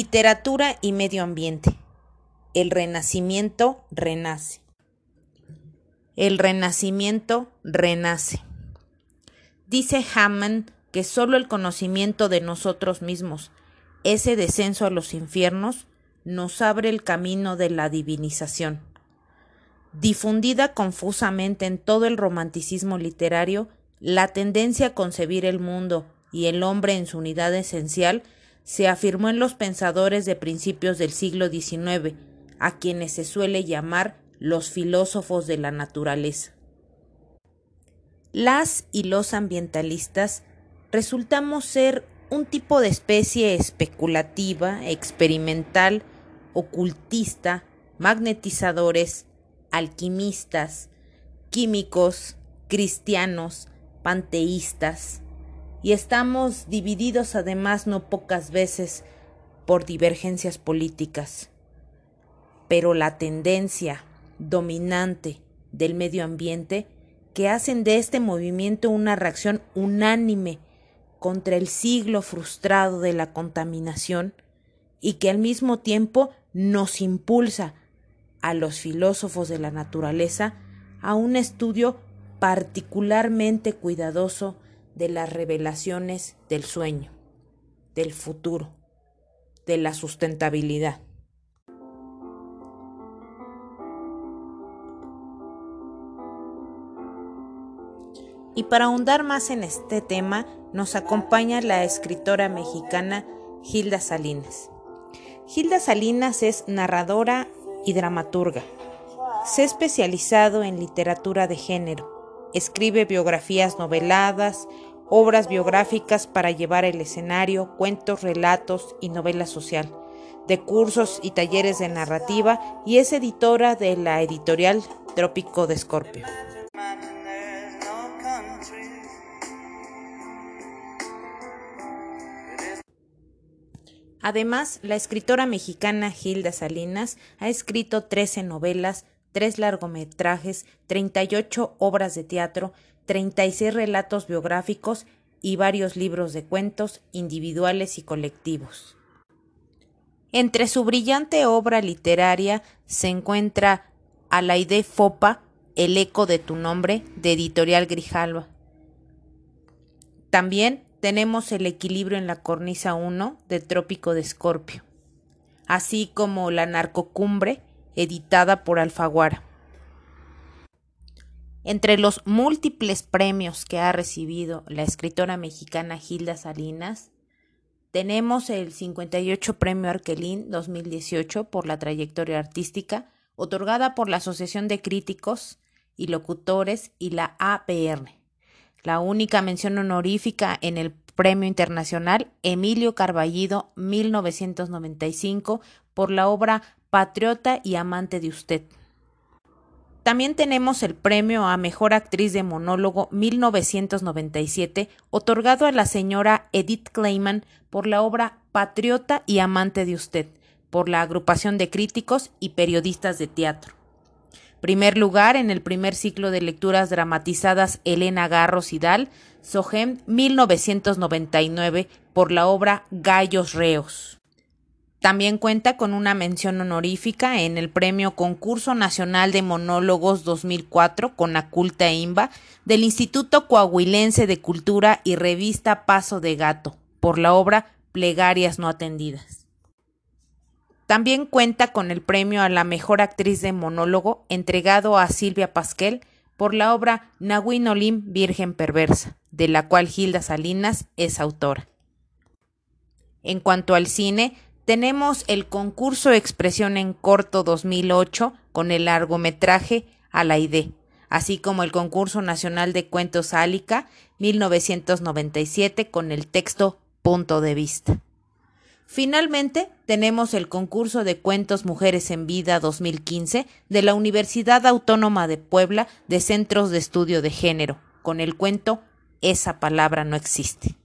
Literatura y medio ambiente. El renacimiento renace. El renacimiento renace. Dice Hammond que solo el conocimiento de nosotros mismos, ese descenso a los infiernos, nos abre el camino de la divinización. Difundida confusamente en todo el romanticismo literario, la tendencia a concebir el mundo y el hombre en su unidad esencial se afirmó en los pensadores de principios del siglo XIX, a quienes se suele llamar los filósofos de la naturaleza. Las y los ambientalistas resultamos ser un tipo de especie especulativa, experimental, ocultista, magnetizadores, alquimistas, químicos, cristianos, panteístas, y estamos divididos además no pocas veces por divergencias políticas. Pero la tendencia dominante del medio ambiente que hacen de este movimiento una reacción unánime contra el siglo frustrado de la contaminación y que al mismo tiempo nos impulsa a los filósofos de la naturaleza a un estudio particularmente cuidadoso de las revelaciones del sueño, del futuro, de la sustentabilidad. Y para ahondar más en este tema, nos acompaña la escritora mexicana Hilda Salinas. Hilda Salinas es narradora y dramaturga. Se ha especializado en literatura de género. Escribe biografías noveladas, obras biográficas para llevar el escenario, cuentos, relatos y novela social, de cursos y talleres de narrativa y es editora de la editorial Trópico de Escorpio. Además, la escritora mexicana Hilda Salinas ha escrito 13 novelas, 3 largometrajes, 38 obras de teatro, 36 relatos biográficos y varios libros de cuentos individuales y colectivos. Entre su brillante obra literaria se encuentra Alaide Fopa, El eco de tu nombre, de Editorial Grijalva. También tenemos El equilibrio en la cornisa 1, de Trópico de Escorpio, así como La narcocumbre, editada por Alfaguara. Entre los múltiples premios que ha recibido la escritora mexicana Hilda Salinas, tenemos el 58 Premio Arquelín 2018 por la trayectoria artística, otorgada por la Asociación de Críticos y Locutores y la APR. La única mención honorífica en el Premio Internacional Emilio Carballido 1995 por la obra Patriota y Amante de Usted. También tenemos el premio a Mejor Actriz de Monólogo 1997, otorgado a la señora Edith Clayman por la obra Patriota y Amante de Usted, por la agrupación de críticos y periodistas de teatro. Primer lugar en el primer ciclo de lecturas dramatizadas Elena Garros y Dal, Sogem 1999, por la obra Gallos Reos. También cuenta con una mención honorífica en el Premio Concurso Nacional de Monólogos 2004 con Aculta Imba del Instituto Coahuilense de Cultura y revista Paso de Gato por la obra Plegarias no atendidas. También cuenta con el premio a la mejor actriz de monólogo entregado a Silvia Pasquel por la obra Nahuin Olim Virgen Perversa, de la cual Gilda Salinas es autora. En cuanto al cine, tenemos el concurso Expresión en Corto 2008 con el largometraje A así como el concurso nacional de cuentos Álica 1997 con el texto Punto de Vista. Finalmente, tenemos el concurso de cuentos Mujeres en Vida 2015 de la Universidad Autónoma de Puebla de Centros de Estudio de Género, con el cuento Esa palabra no existe.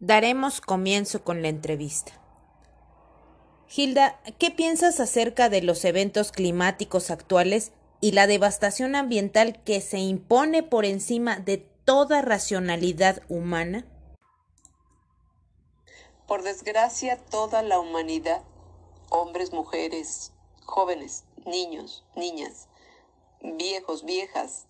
Daremos comienzo con la entrevista. Hilda, ¿qué piensas acerca de los eventos climáticos actuales y la devastación ambiental que se impone por encima de toda racionalidad humana? Por desgracia, toda la humanidad, hombres, mujeres, jóvenes, niños, niñas, viejos, viejas,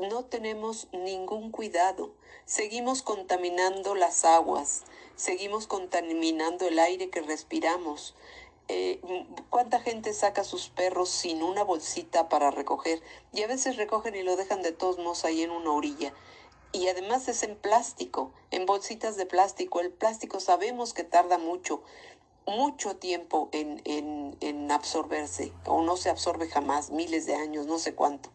no tenemos ningún cuidado. Seguimos contaminando las aguas, seguimos contaminando el aire que respiramos. Eh, ¿Cuánta gente saca sus perros sin una bolsita para recoger? Y a veces recogen y lo dejan de todos modos ahí en una orilla. Y además es en plástico, en bolsitas de plástico. El plástico sabemos que tarda mucho, mucho tiempo en, en, en absorberse, o no se absorbe jamás, miles de años, no sé cuánto.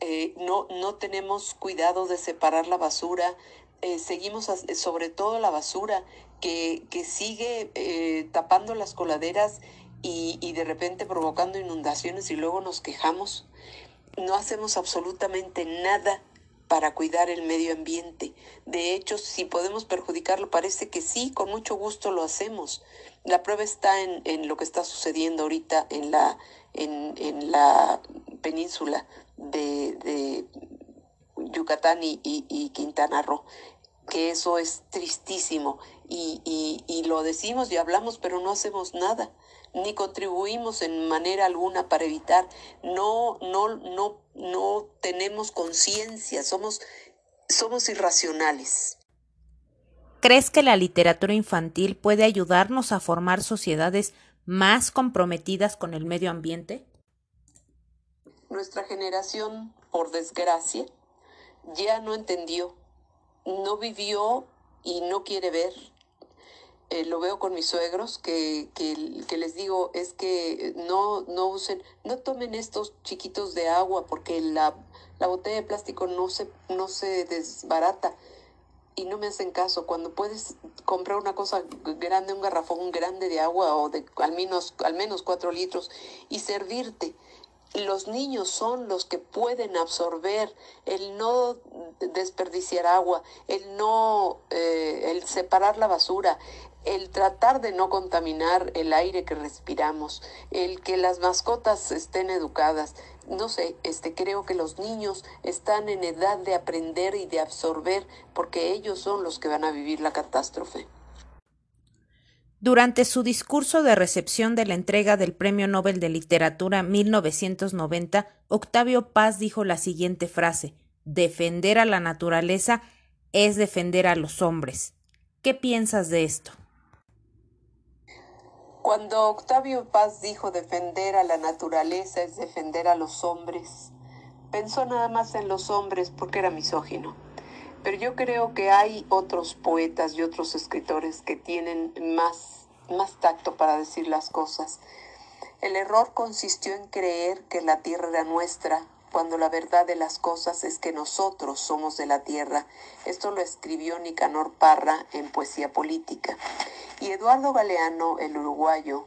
Eh, no, no tenemos cuidado de separar la basura, eh, seguimos sobre todo la basura que, que sigue eh, tapando las coladeras y, y de repente provocando inundaciones y luego nos quejamos. No hacemos absolutamente nada para cuidar el medio ambiente. De hecho, si podemos perjudicarlo, parece que sí, con mucho gusto lo hacemos. La prueba está en, en lo que está sucediendo ahorita en la, en, en la península de, de Yucatán y, y, Quintana Roo, que eso es tristísimo y, y, y lo decimos y hablamos, pero no hacemos nada ni contribuimos en manera alguna para evitar, no, no, no, no tenemos conciencia, somos, somos irracionales. ¿Crees que la literatura infantil puede ayudarnos a formar sociedades más comprometidas con el medio ambiente? Nuestra generación, por desgracia, ya no entendió, no vivió y no quiere ver. Eh, lo veo con mis suegros que, que, que, les digo es que no, no usen, no tomen estos chiquitos de agua porque la, la botella de plástico no se, no se desbarata y no me hacen caso. Cuando puedes comprar una cosa grande, un garrafón grande de agua o de al menos, al menos cuatro litros y servirte los niños son los que pueden absorber el no desperdiciar agua, el no, eh, el separar la basura, el tratar de no contaminar el aire que respiramos, el que las mascotas estén educadas. No sé, este creo que los niños están en edad de aprender y de absorber porque ellos son los que van a vivir la catástrofe. Durante su discurso de recepción de la entrega del Premio Nobel de Literatura 1990, Octavio Paz dijo la siguiente frase Defender a la naturaleza es defender a los hombres. ¿Qué piensas de esto? Cuando Octavio Paz dijo defender a la naturaleza es defender a los hombres, pensó nada más en los hombres porque era misógino. Pero yo creo que hay otros poetas y otros escritores que tienen más, más tacto para decir las cosas. El error consistió en creer que la tierra era nuestra, cuando la verdad de las cosas es que nosotros somos de la tierra. Esto lo escribió Nicanor Parra en Poesía Política. Y Eduardo Galeano, el uruguayo,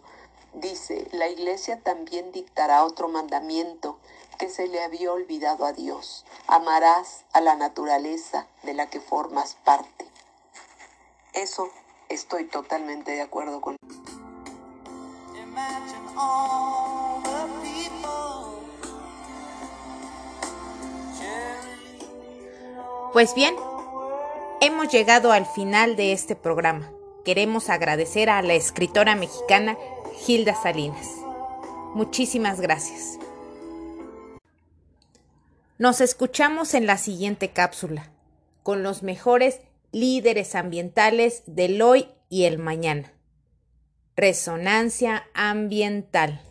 dice, la iglesia también dictará otro mandamiento que se le había olvidado a Dios. Amarás a la naturaleza de la que formas parte. Eso estoy totalmente de acuerdo con. Pues bien, hemos llegado al final de este programa. Queremos agradecer a la escritora mexicana Hilda Salinas. Muchísimas gracias. Nos escuchamos en la siguiente cápsula, con los mejores líderes ambientales del hoy y el mañana. Resonancia ambiental.